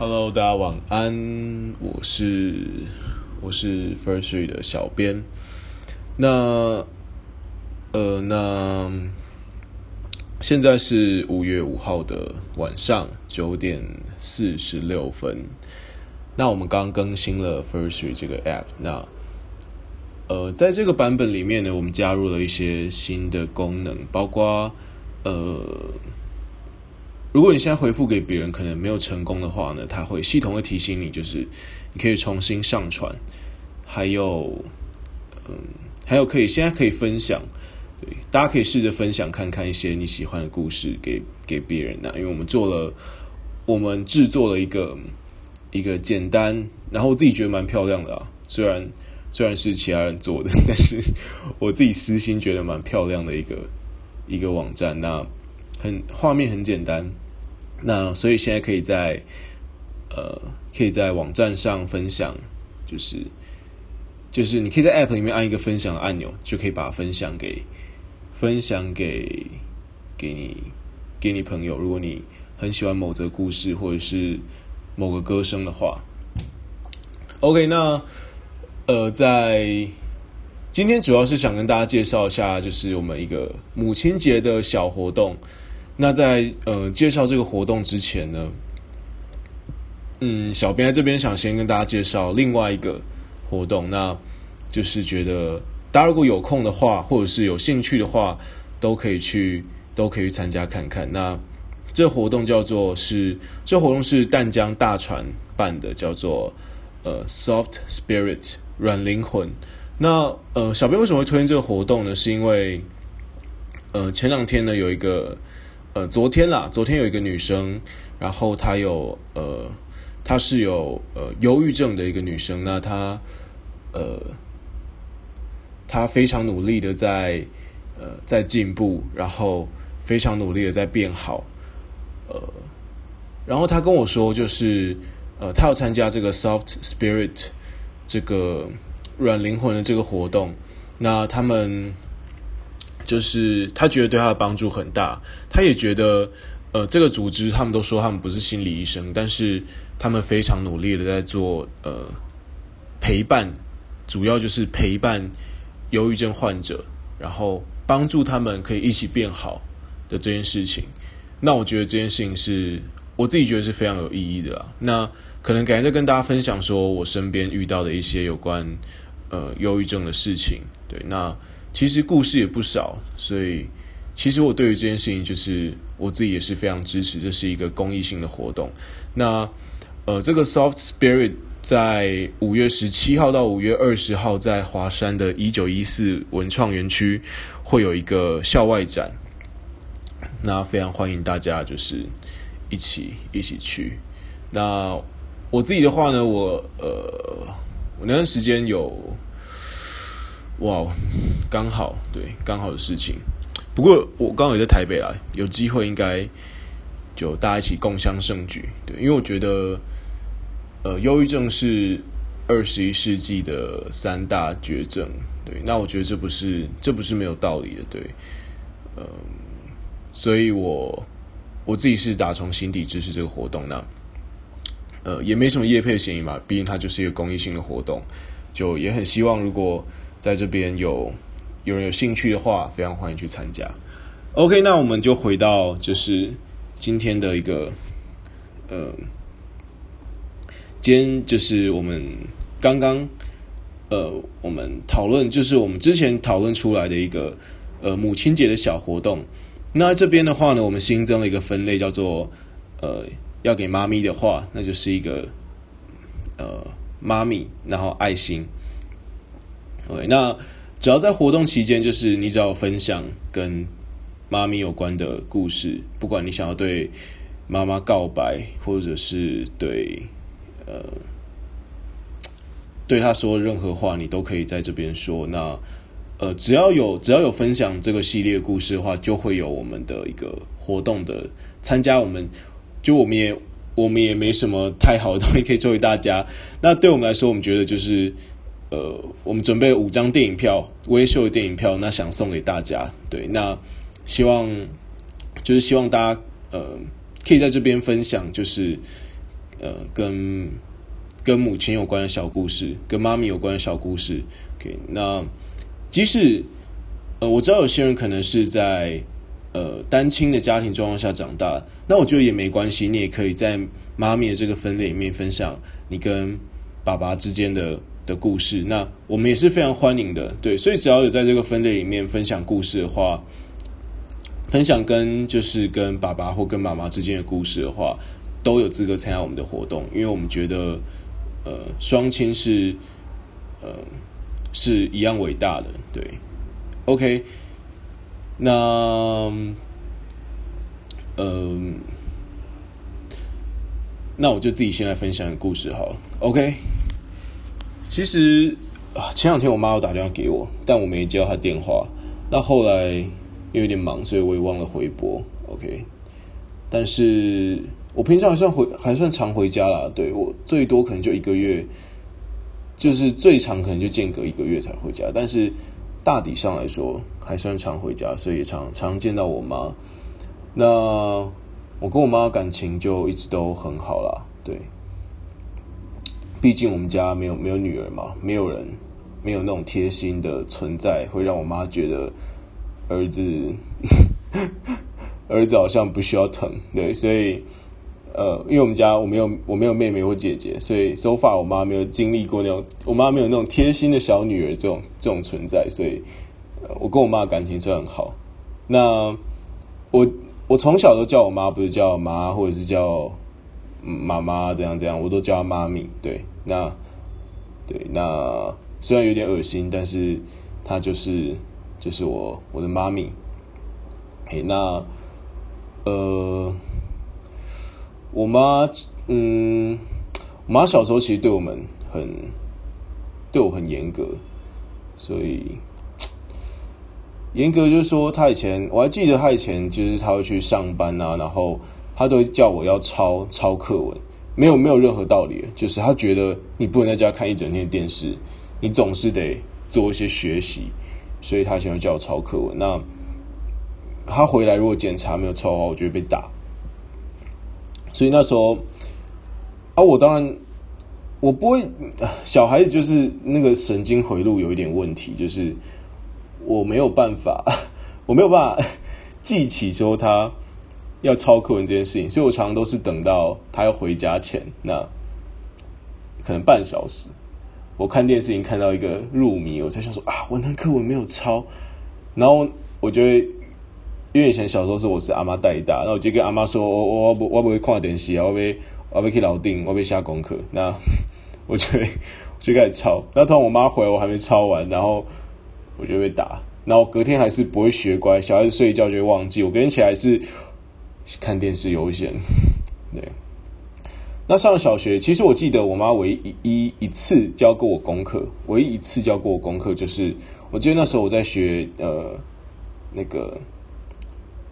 Hello，大家晚安，我是我是 First Three 的小编。那呃，那现在是五月五号的晚上九点四十六分。那我们刚更新了 First Three 这个 App。那呃，在这个版本里面呢，我们加入了一些新的功能，包括呃。如果你现在回复给别人可能没有成功的话呢，它会系统会提醒你，就是你可以重新上传，还有，嗯，还有可以现在可以分享，对，大家可以试着分享看看一些你喜欢的故事给给别人呐，因为我们做了，我们制作了一个一个简单，然后我自己觉得蛮漂亮的啊，虽然虽然是其他人做的，但是我自己私心觉得蛮漂亮的一个一个网站那。很画面很简单，那所以现在可以在呃可以在网站上分享，就是就是你可以在 App 里面按一个分享按钮，就可以把分享给分享给给你给你朋友。如果你很喜欢某则故事或者是某个歌声的话，OK，那呃在今天主要是想跟大家介绍一下，就是我们一个母亲节的小活动。那在呃介绍这个活动之前呢，嗯，小编在这边想先跟大家介绍另外一个活动，那就是觉得大家如果有空的话，或者是有兴趣的话，都可以去都可以去参加看看。那这活动叫做是这活动是淡江大船办的，叫做呃 Soft Spirit 软灵魂。那呃小编为什么会推荐这个活动呢？是因为呃前两天呢有一个。呃，昨天啦，昨天有一个女生，然后她有呃，她是有呃忧郁症的一个女生，那她呃，她非常努力的在呃在进步，然后非常努力的在变好，呃，然后她跟我说，就是呃，她要参加这个 Soft Spirit 这个软灵魂的这个活动，那他们。就是他觉得对他的帮助很大，他也觉得，呃，这个组织他们都说他们不是心理医生，但是他们非常努力的在做呃陪伴，主要就是陪伴忧郁症患者，然后帮助他们可以一起变好的这件事情。那我觉得这件事情是我自己觉得是非常有意义的啦。那可能改天再跟大家分享说我身边遇到的一些有关呃忧郁症的事情。对，那。其实故事也不少，所以其实我对于这件事情，就是我自己也是非常支持。这是一个公益性的活动。那呃，这个 Soft Spirit 在五月十七号到五月二十号，在华山的一九一四文创园区会有一个校外展。那非常欢迎大家，就是一起一起去。那我自己的话呢，我呃，我那段时间有。哇，刚好对，刚好的事情。不过我刚好也在台北啊，有机会应该就大家一起共襄盛举。对，因为我觉得，呃，忧郁症是二十一世纪的三大绝症。对，那我觉得这不是这不是没有道理的。对，嗯，所以我我自己是打从心底支持这个活动。那呃，也没什么业配嫌疑嘛，毕竟它就是一个公益性的活动，就也很希望如果。在这边有有人有兴趣的话，非常欢迎去参加。OK，那我们就回到就是今天的一个，呃，今天就是我们刚刚呃我们讨论，就是我们之前讨论出来的一个呃母亲节的小活动。那这边的话呢，我们新增了一个分类，叫做呃要给妈咪的话，那就是一个呃妈咪，然后爱心。对，那只要在活动期间，就是你只要分享跟妈咪有关的故事，不管你想要对妈妈告白，或者是对呃对她说任何话，你都可以在这边说。那呃，只要有只要有分享这个系列故事的话，就会有我们的一个活动的参加。我们就我们也我们也没什么太好的东西可以作为大家。那对我们来说，我们觉得就是。呃，我们准备五张电影票，微秀的电影票，那想送给大家。对，那希望就是希望大家呃，可以在这边分享，就是呃跟跟母亲有关的小故事，跟妈咪有关的小故事。OK，那即使呃我知道有些人可能是在呃单亲的家庭状况下长大，那我觉得也没关系，你也可以在妈咪的这个分类里面分享你跟爸爸之间的的故事。那我们也是非常欢迎的，对，所以只要有在这个分类里面分享故事的话。分享跟就是跟爸爸或跟妈妈之间的故事的话，都有资格参加我们的活动，因为我们觉得，呃，双亲是，呃，是一样伟大的，对，OK，那，嗯，那我就自己先来分享个故事好了，OK，其实啊，前两天我妈有打电话给我，但我没接到她电话，那后来。因为有点忙，所以我也忘了回拨。OK，但是我平常还算回，还算常回家啦。对我最多可能就一个月，就是最长可能就间隔一个月才回家。但是大体上来说，还算常回家，所以也常常见到我妈。那我跟我妈感情就一直都很好啦。对，毕竟我们家没有没有女儿嘛，没有人没有那种贴心的存在，会让我妈觉得。儿子，儿子好像不需要疼，对，所以，呃，因为我们家我没有我没有妹妹或姐姐，所以 so far 我妈没有经历过那种，我妈没有那种贴心的小女儿这种这种存在，所以，我跟我妈感情算很好。那我我从小都叫我妈，不是叫妈或者是叫妈妈这样这样，我都叫她妈咪。对，那对那虽然有点恶心，但是她就是。就是我我的妈咪，嘿，那呃，我妈，嗯，我妈小时候其实对我们很对我很严格，所以严格就是说，她以前我还记得，她以前就是她会去上班啊，然后他都叫我要抄抄课文，没有没有任何道理，就是他觉得你不能在家看一整天电视，你总是得做一些学习。所以他想要叫我抄课文。那他回来如果检查没有抄的话，我就会被打。所以那时候啊，我当然我不会。小孩子就是那个神经回路有一点问题，就是我没有办法，我没有办法记起说他要抄课文这件事情。所以我常常都是等到他要回家前，那可能半小时。我看电视已经看到一个入迷，我才想说啊，我那课文没有抄，然后我就会，因为以前小时候是我是阿妈带大，那我就跟阿妈说，我我我不我不会看电视啊，我被我被去老定，我被下功课，那我就会就开始抄，那突然我妈回来，我还没抄完，然后我就被打，然后隔天还是不会学乖，小孩子睡一觉就会忘记，我隔天起来是看电视悠闲，对。那上了小学，其实我记得我妈唯一一一次教过我功课，唯一一次教过我功课就是，我记得那时候我在学呃那个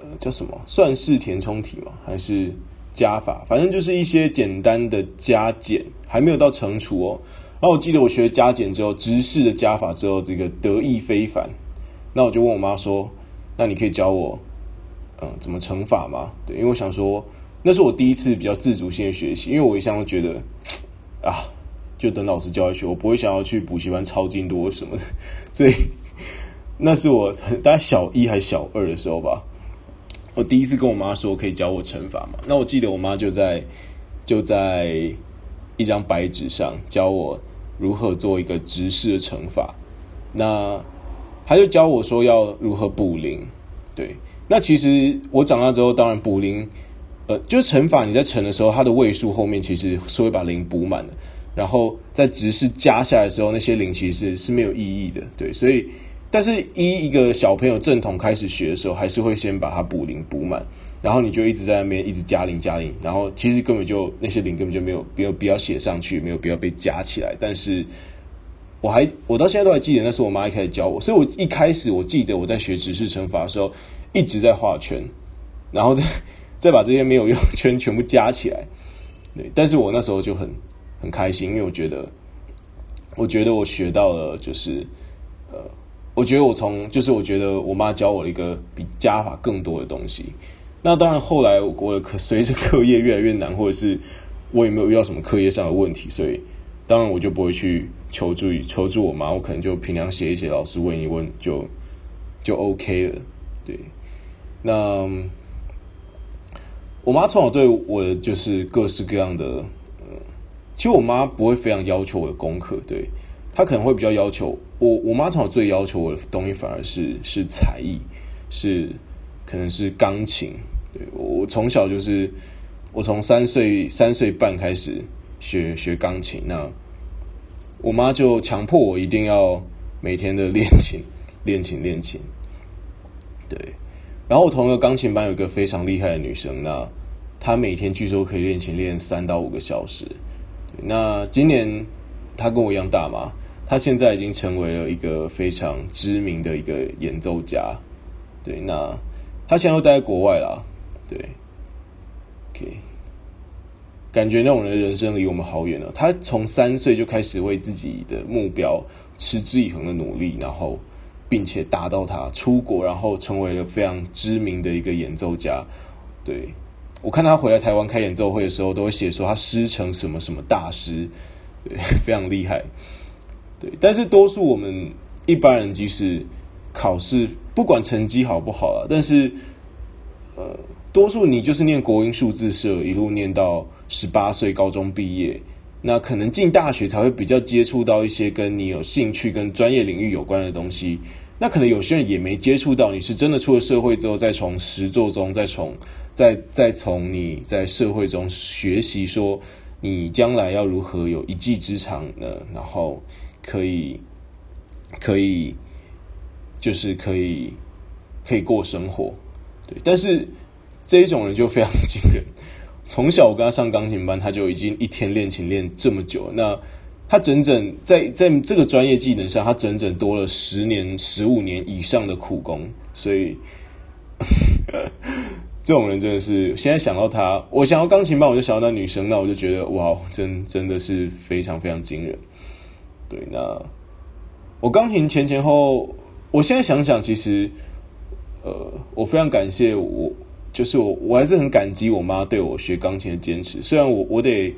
呃叫什么算式填充题嘛，还是加法，反正就是一些简单的加减，还没有到乘除哦。然后我记得我学加减之后，直式的加法之后，这个得意非凡。那我就问我妈说：“那你可以教我嗯怎么乘法嘛？”对，因为我想说。那是我第一次比较自主性的学习，因为我一向都觉得 啊，就等老师教学，我不会想要去补习班抄经多什么的。所以 那是我大概小一还小二的时候吧，我第一次跟我妈说可以教我乘法嘛。那我记得我妈就在就在一张白纸上教我如何做一个直式的乘法。那他就教我说要如何补零。对，那其实我长大之后，当然补零。呃，就是乘法，你在乘的时候，它的位数后面其实是会把零补满的。然后在直式加下来的时候，那些零其实是没有意义的，对。所以，但是一一个小朋友正统开始学的时候，还是会先把它补零补满，然后你就一直在那边一直加零加零，然后其实根本就那些零根本就没有没有必要写上去，没有必要被加起来。但是我还我到现在都还记得，那是我妈一开始教我，所以我一开始我记得我在学直式乘法的时候，一直在画圈，然后再。再把这些没有用圈全部加起来，对，但是我那时候就很很开心，因为我觉得，我觉得我学到了，就是呃，我觉得我从就是我觉得我妈教我了一个比加法更多的东西。那当然后来我可随着课业越来越难，或者是我也没有遇到什么课业上的问题，所以当然我就不会去求助于求助我妈，我可能就平常写一写，老师问一问就就 OK 了。对，那我妈从小对我就是各式各样的，呃，其实我妈不会非常要求我的功课，对她可能会比较要求我。我妈从小最要求我的东西反而是是才艺，是可能是钢琴。对我从小就是。我从三岁三岁半开始学学钢琴，那我妈就强迫我一定要每天的练琴，练琴，练琴。然后我同一个钢琴班有一个非常厉害的女生，那她每天据说可以练琴练三到五个小时。那今年她跟我一样大嘛，她现在已经成为了一个非常知名的一个演奏家。对，那她现在都待在国外啦。对。感觉那种人的人生离我们好远了。她从三岁就开始为自己的目标持之以恒的努力，然后并且达到他出国，然后成为了非常知名的一个演奏家。对我看他回来台湾开演奏会的时候，都会写说他师承什么什么大师，对，非常厉害。对，但是多数我们一般人即使考试不管成绩好不好啊，但是呃。多数你就是念国音数字社，一路念到十八岁高中毕业，那可能进大学才会比较接触到一些跟你有兴趣、跟专业领域有关的东西。那可能有些人也没接触到，你是真的出了社会之后，再从实作中，再从再再从你在社会中学习，说你将来要如何有一技之长呢？然后可以可以就是可以可以过生活，对，但是。这一种人就非常惊人。从小我跟他上钢琴班，他就已经一天练琴练这么久。那他整整在在这个专业技能上，他整整多了十年、十五年以上的苦功。所以，这种人真的是现在想到他，我想到钢琴班，我就想到那女生，那我就觉得哇，真真的是非常非常惊人。对，那我钢琴前前后，我现在想想，其实，呃，我非常感谢我。就是我，我还是很感激我妈对我学钢琴的坚持。虽然我，我得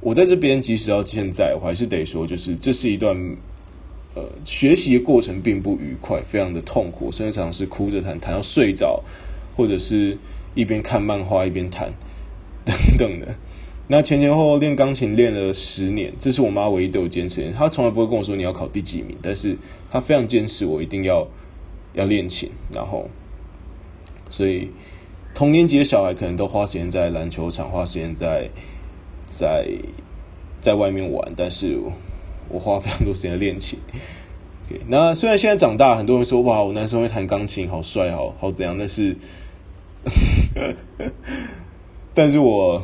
我在这边，即使到现在，我还是得说，就是这是一段呃学习的过程，并不愉快，非常的痛苦，甚至常常是哭着弹，弹到睡着，或者是一边看漫画一边弹等等的。那前前后后练钢琴练了十年，这是我妈唯一对我坚持。她从来不会跟我说你要考第几名，但是她非常坚持我一定要要练琴，然后所以。同年级的小孩可能都花时间在篮球场，花时间在在在外面玩，但是我花非常多时间练琴。那虽然现在长大，很多人说哇，我男生会弹钢琴，好帅，好好怎样？但是，但是我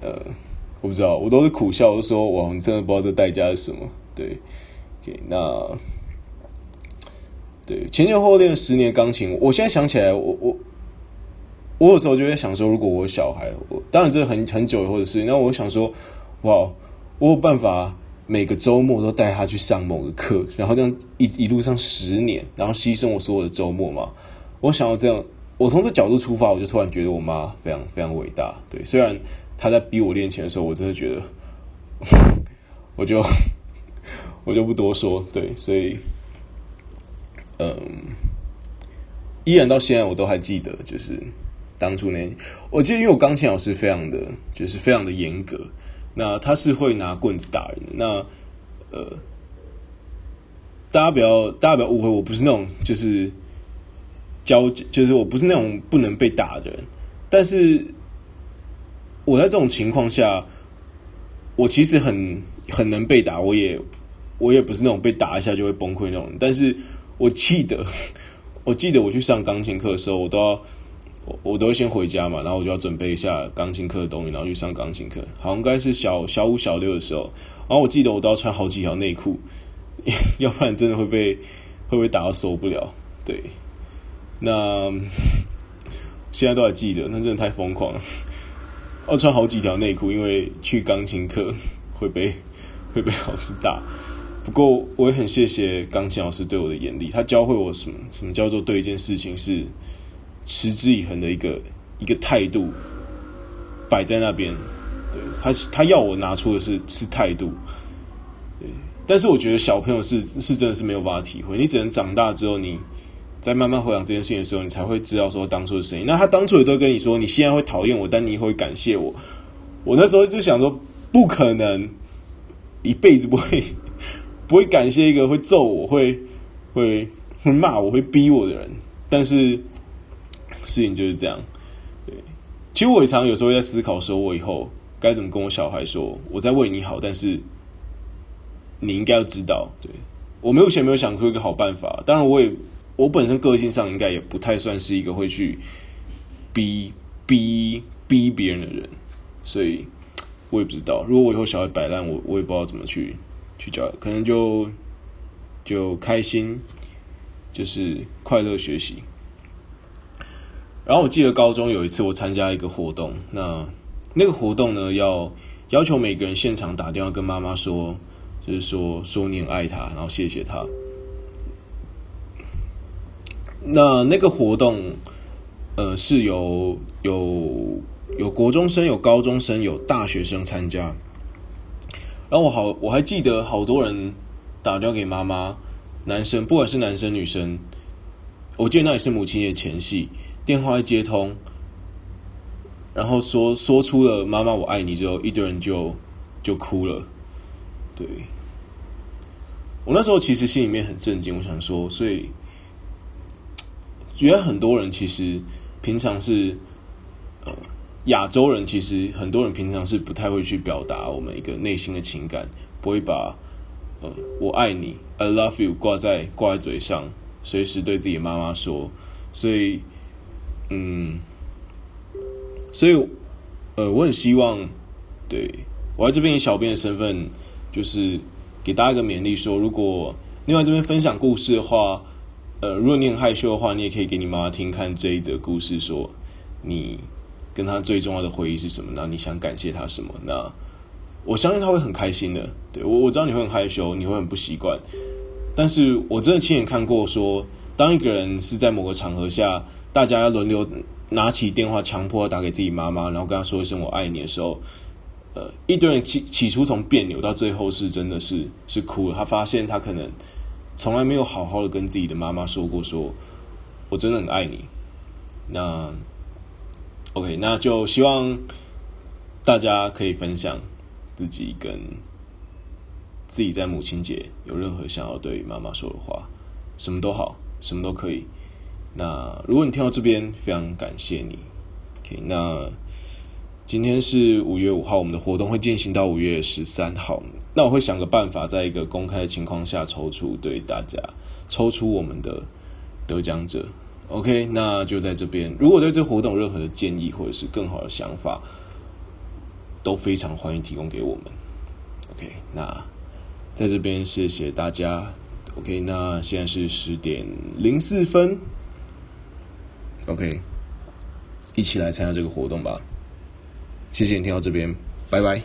呃，我不知道，我都是苦笑，我说哇，你真的不知道这代价是什么？对，OK，那对前前后后练了十年钢琴，我现在想起来，我我。我有时候就会想说，如果我小孩，我当然这很很久以后的事情。那我想说，哇，我有办法每个周末都带他去上某个课，然后这样一一路上十年，然后牺牲我所有的周末嘛？我想要这样，我从这角度出发，我就突然觉得我妈非常非常伟大。对，虽然她在逼我练琴的时候，我真的觉得，我就 我就不多说。对，所以，嗯，依然到现在我都还记得，就是。当初那，我记得，因为我钢琴老师非常的，就是非常的严格。那他是会拿棍子打人的。那呃，大家不要，大家不要误会，我不是那种就是教，就是我不是那种不能被打的人。但是我在这种情况下，我其实很很能被打。我也我也不是那种被打一下就会崩溃那种。但是我记得，我记得我去上钢琴课的时候，我都要。我我都会先回家嘛，然后我就要准备一下钢琴课的东西，然后去上钢琴课。好像应该是小小五、小六的时候，然后我记得我都要穿好几条内裤，要不然真的会被会不会打到受不了？对，那现在都还记得，那真的太疯狂了。要穿好几条内裤，因为去钢琴课 会被会被老师打。不过我也很谢谢钢琴老师对我的严厉，他教会我什么什么叫做对一件事情是。持之以恒的一个一个态度摆在那边，对，他是他要我拿出的是是态度，对。但是我觉得小朋友是是真的是没有办法体会，你只能长大之后，你在慢慢回想这件事情的时候，你才会知道说当初的声音。那他当初也都跟你说，你现在会讨厌我，但你以后会感谢我。我那时候就想说，不可能，一辈子不会 不会感谢一个会揍我、会会会骂我、会逼我的人。但是事情就是这样。对，其实我也常有时候在思考，说我以后该怎么跟我小孩说，我在为你好，但是。你应该要知道，对我没有钱，没有想出一个好办法。当然，我也我本身个性上应该也不太算是一个会去逼逼逼别人的人，所以我也不知道。如果我以后小孩摆烂，我我也不知道怎么去去教，可能就就开心，就是快乐学习。然后我记得高中有一次我参加一个活动，那那个活动呢要要求每个人现场打电话跟妈妈说。就是说说你很爱她，然后谢谢她。那那个活动，呃，是有有有国中生、有高中生、有大学生参加。然后我好我还记得好多人打电话给妈妈，男生不管是男生女生，我记得那也是母亲节前夕，电话一接通，然后说说出了“妈妈我爱你”之后，一堆人就就哭了，对。我那时候其实心里面很震惊，我想说，所以觉得很多人其实平常是呃亚洲人，其实很多人平常是不太会去表达我们一个内心的情感，不会把呃我爱你 I love you 挂在挂在嘴上，随时对自己妈妈说，所以嗯，所以呃我很希望，对我在这边以小编的身份就是。给大家一个勉励，说如果另外这边分享故事的话，呃，如果你很害羞的话，你也可以给你妈妈听看这一则故事，说你跟她最重要的回忆是什么？那你想感谢她什么？那我相信她会很开心的。对我，我知道你会很害羞，你会很不习惯，但是我真的亲眼看过，说当一个人是在某个场合下，大家轮流拿起电话，强迫打给自己妈妈，然后跟她说一声“我爱你”的时候。呃，一堆人起起初从别扭到最后是真的是是哭了。他发现他可能从来没有好好的跟自己的妈妈说过，说我真的很爱你。那 OK，那就希望大家可以分享自己跟自己在母亲节有任何想要对妈妈说的话，什么都好，什么都可以。那如果你听到这边，非常感谢你。OK，那。今天是五月五号，我们的活动会进行到五月十三号。那我会想个办法，在一个公开的情况下抽出，对大家抽出我们的得奖者。OK，那就在这边。如果对这活动有任何的建议或者是更好的想法，都非常欢迎提供给我们。OK，那在这边谢谢大家。OK，那现在是十点零四分。OK，一起来参加这个活动吧。谢谢你听到这边，拜拜。